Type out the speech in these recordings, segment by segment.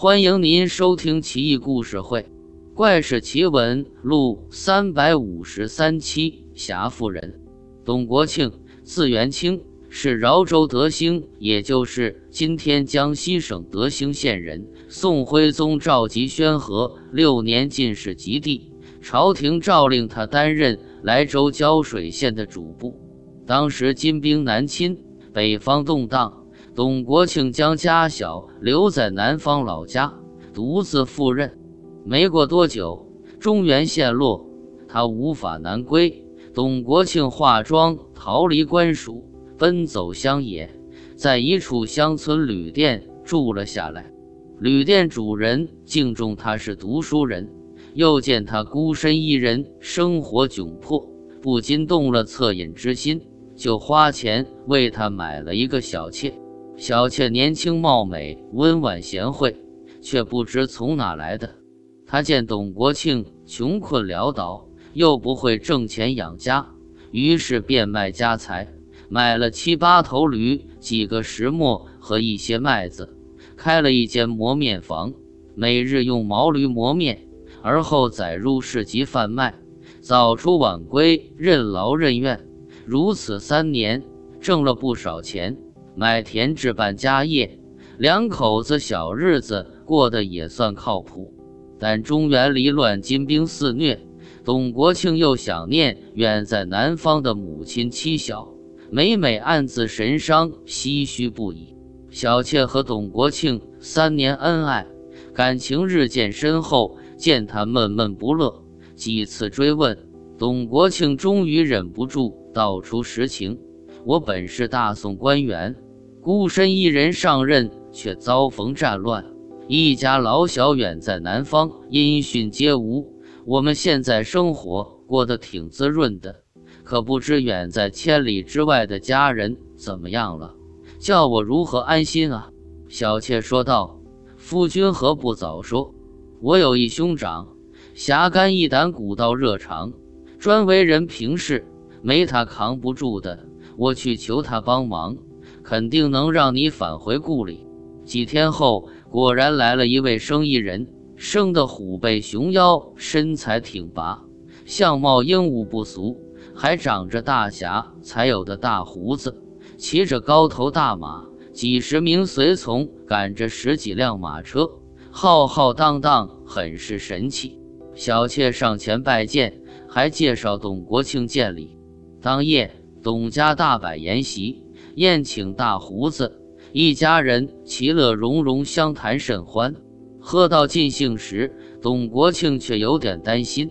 欢迎您收听《奇异故事会·怪事奇闻录》三百五十三期。侠妇人董国庆，字元清，是饶州德兴，也就是今天江西省德兴县人。宋徽宗赵佶宣和六年进士及第，朝廷诏令他担任莱州胶水县的主簿。当时金兵南侵，北方动荡。董国庆将家小留在南方老家，独自赴任。没过多久，中原陷落，他无法南归。董国庆化妆逃离官署，奔走乡野，在一处乡村旅店住了下来。旅店主人敬重他是读书人，又见他孤身一人，生活窘迫，不禁动了恻隐之心，就花钱为他买了一个小妾。小妾年轻貌美，温婉贤惠，却不知从哪来的。他见董国庆穷困潦倒，又不会挣钱养家，于是变卖家财，买了七八头驴、几个石磨和一些麦子，开了一间磨面房，每日用毛驴磨面，而后载入市集贩卖，早出晚归，任劳任怨。如此三年，挣了不少钱。买田置办家业，两口子小日子过得也算靠谱。但中原离乱，金兵肆虐，董国庆又想念远在南方的母亲妻小，每每暗自神伤，唏嘘不已。小妾和董国庆三年恩爱，感情日渐深厚，见他闷闷不乐，几次追问，董国庆终于忍不住道出实情：“我本是大宋官员。”孤身一人上任，却遭逢战乱，一家老小远在南方，音讯皆无。我们现在生活过得挺滋润的，可不知远在千里之外的家人怎么样了，叫我如何安心啊？小妾说道：“夫君何不早说？我有一兄长，侠肝义胆，古道热肠，专为人平事，没他扛不住的。我去求他帮忙。”肯定能让你返回故里。几天后，果然来了一位生意人，生得虎背熊腰，身材挺拔，相貌英武不俗，还长着大侠才有的大胡子，骑着高头大马，几十名随从赶着十几辆马车，浩浩荡荡，很是神气。小妾上前拜见，还介绍董国庆见礼。当夜，董家大摆筵席。宴请大胡子一家人，其乐融融，相谈甚欢。喝到尽兴时，董国庆却有点担心。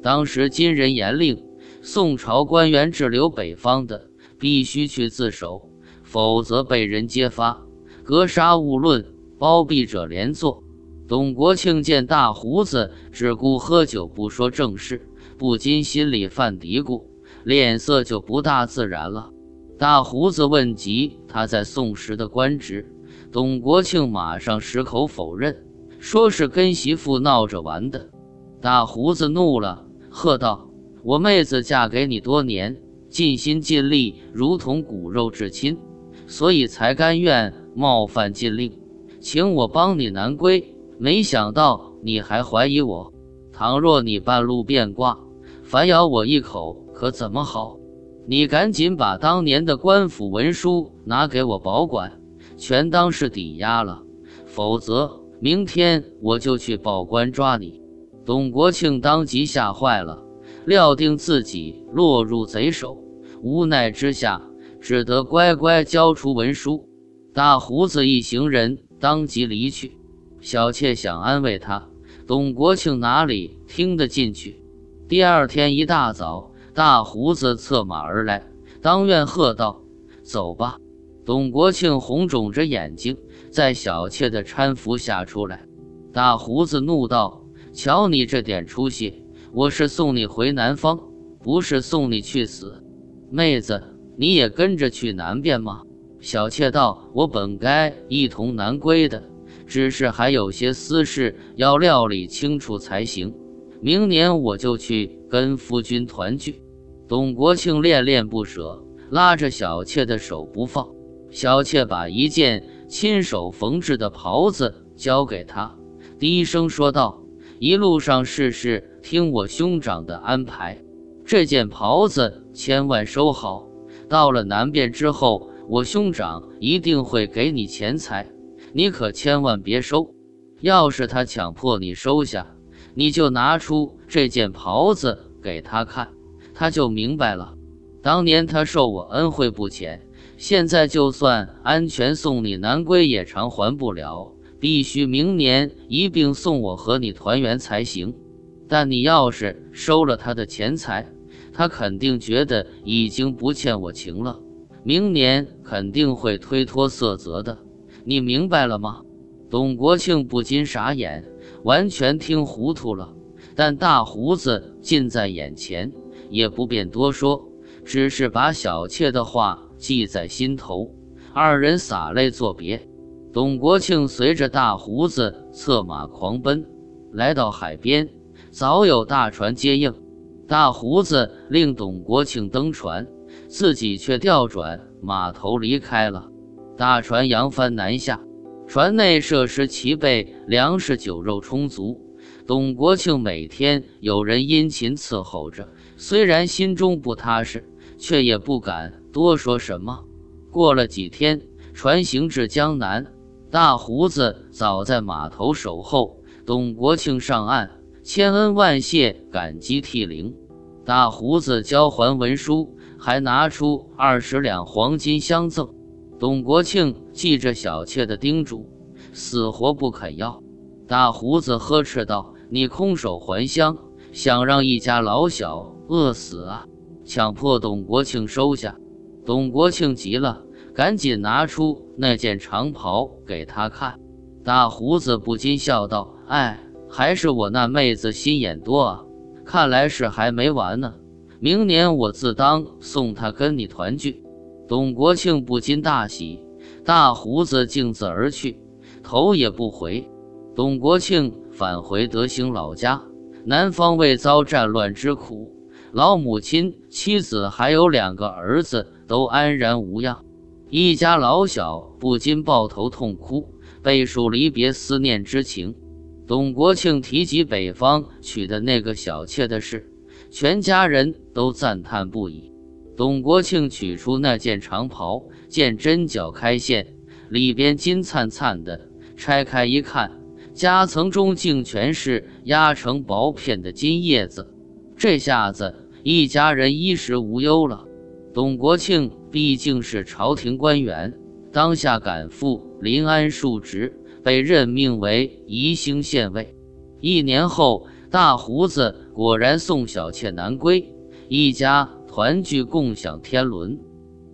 当时金人严令，宋朝官员滞留北方的，必须去自首，否则被人揭发，格杀勿论，包庇者连坐。董国庆见大胡子只顾喝酒，不说正事，不禁心里犯嘀咕，脸色就不大自然了。大胡子问及他在宋时的官职，董国庆马上矢口否认，说是跟媳妇闹着玩的。大胡子怒了，喝道：“我妹子嫁给你多年，尽心尽力，如同骨肉至亲，所以才甘愿冒犯禁令，请我帮你南归。没想到你还怀疑我，倘若你半路变卦，反咬我一口，可怎么好？”你赶紧把当年的官府文书拿给我保管，全当是抵押了，否则明天我就去报官抓你。董国庆当即吓坏了，料定自己落入贼手，无奈之下只得乖乖交出文书。大胡子一行人当即离去。小妾想安慰他，董国庆哪里听得进去？第二天一大早。大胡子策马而来，当院喝道：“走吧！”董国庆红肿着眼睛，在小妾的搀扶下出来。大胡子怒道：“瞧你这点出息！我是送你回南方，不是送你去死。妹子，你也跟着去南边吗？”小妾道：“我本该一同南归的，只是还有些私事要料理清楚才行。明年我就去跟夫君团聚。”董国庆恋恋不舍，拉着小妾的手不放。小妾把一件亲手缝制的袍子交给他，低声说道：“一路上事事听我兄长的安排。这件袍子千万收好。到了南边之后，我兄长一定会给你钱财，你可千万别收。要是他强迫你收下，你就拿出这件袍子给他看，他就明白了。当年他受我恩惠不浅。”现在就算安全送你南归，也偿还不了，必须明年一并送我和你团圆才行。但你要是收了他的钱财，他肯定觉得已经不欠我情了，明年肯定会推脱色泽的。你明白了吗？董国庆不禁傻眼，完全听糊涂了。但大胡子近在眼前，也不便多说，只是把小妾的话。记在心头，二人洒泪作别。董国庆随着大胡子策马狂奔，来到海边，早有大船接应。大胡子令董国庆登船，自己却调转码头离开了。大船扬帆南下，船内设施齐备，粮食酒肉充足。董国庆每天有人殷勤伺候着，虽然心中不踏实，却也不敢。多说什么？过了几天，船行至江南，大胡子早在码头守候。董国庆上岸，千恩万谢，感激涕零。大胡子交还文书，还拿出二十两黄金相赠。董国庆记着小妾的叮嘱，死活不肯要。大胡子呵斥道：“你空手还乡，想让一家老小饿死啊？强迫董国庆收下。”董国庆急了，赶紧拿出那件长袍给他看。大胡子不禁笑道：“哎，还是我那妹子心眼多啊！看来是还没完呢。明年我自当送她跟你团聚。”董国庆不禁大喜。大胡子径自而去，头也不回。董国庆返回德兴老家，南方未遭战乱之苦，老母亲、妻子还有两个儿子。都安然无恙，一家老小不禁抱头痛哭，倍数离别思念之情。董国庆提及北方娶的那个小妾的事，全家人都赞叹不已。董国庆取出那件长袍，见针脚开线，里边金灿灿的，拆开一看，夹层中竟全是压成薄片的金叶子。这下子一家人衣食无忧了。董国庆毕竟是朝廷官员，当下赶赴临安述职，被任命为宜兴县尉。一年后，大胡子果然送小妾南归，一家团聚，共享天伦。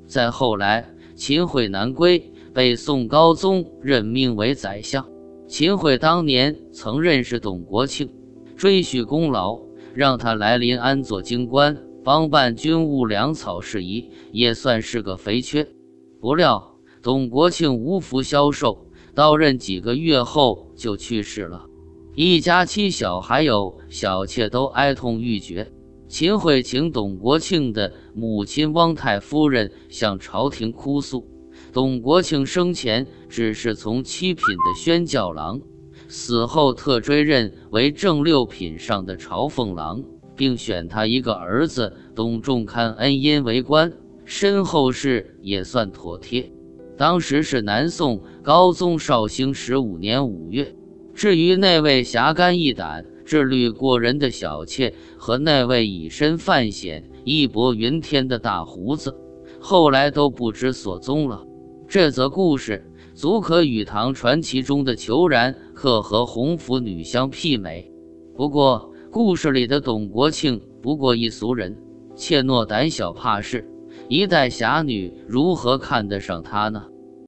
再后来，秦桧南归，被宋高宗任命为宰相。秦桧当年曾认识董国庆，追叙功劳，让他来临安做京官。帮办军务粮草事宜，也算是个肥缺。不料董国庆无福消受，到任几个月后就去世了，一家七小还有小妾都哀痛欲绝。秦桧请董国庆的母亲汪太夫人向朝廷哭诉，董国庆生前只是从七品的宣教郎，死后特追任为正六品上的朝奉郎。并选他一个儿子董仲堪恩荫为官，身后事也算妥帖。当时是南宋高宗绍兴十五年五月。至于那位侠肝义胆、智虑过人的小妾和那位以身犯险、义薄云天的大胡子，后来都不知所踪了。这则故事足可与唐传奇中的裘然可和红拂女相媲美。不过，故事里的董国庆不过一俗人，怯懦胆小怕事，一代侠女如何看得上他呢？